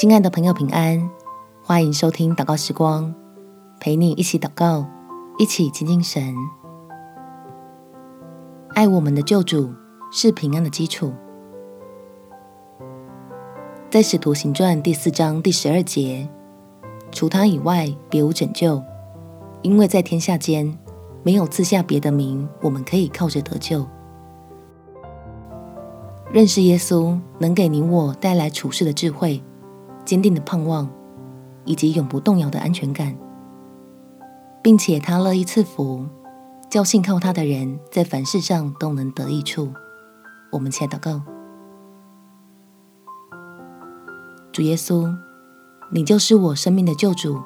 亲爱的朋友，平安！欢迎收听祷告时光，陪你一起祷告，一起亲近神。爱我们的救主是平安的基础。在使徒行传第四章第十二节，除他以外，别无拯救，因为在天下间没有赐下别的名，我们可以靠着得救。认识耶稣，能给你我带来处事的智慧。坚定的盼望，以及永不动摇的安全感，并且他乐意赐福，叫信靠他的人在凡事上都能得益处。我们且祷告：主耶稣，你就是我生命的救主，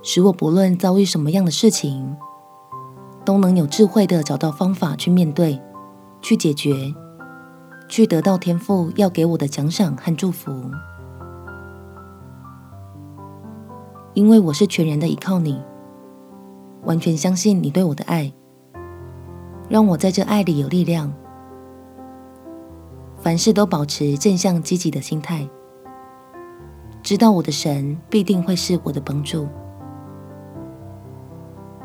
使我不论遭遇什么样的事情，都能有智慧地找到方法去面对、去解决、去得到天父要给我的奖赏和祝福。因为我是全然的依靠你，完全相信你对我的爱，让我在这爱里有力量，凡事都保持正向积极的心态，知道我的神必定会是我的帮助，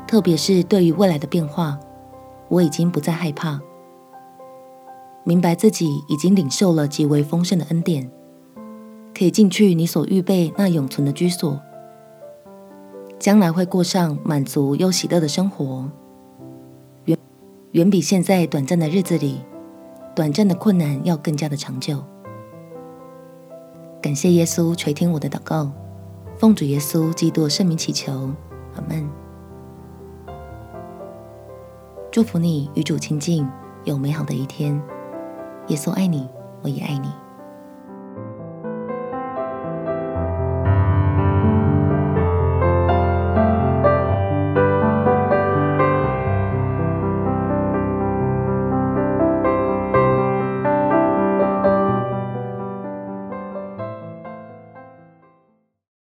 特别是对于未来的变化，我已经不再害怕，明白自己已经领受了极为丰盛的恩典，可以进去你所预备那永存的居所。将来会过上满足又喜乐的生活，远远比现在短暂的日子里，短暂的困难要更加的长久。感谢耶稣垂听我的祷告，奉主耶稣基督圣名祈求，阿门。祝福你与主亲近，有美好的一天。耶稣爱你，我也爱你。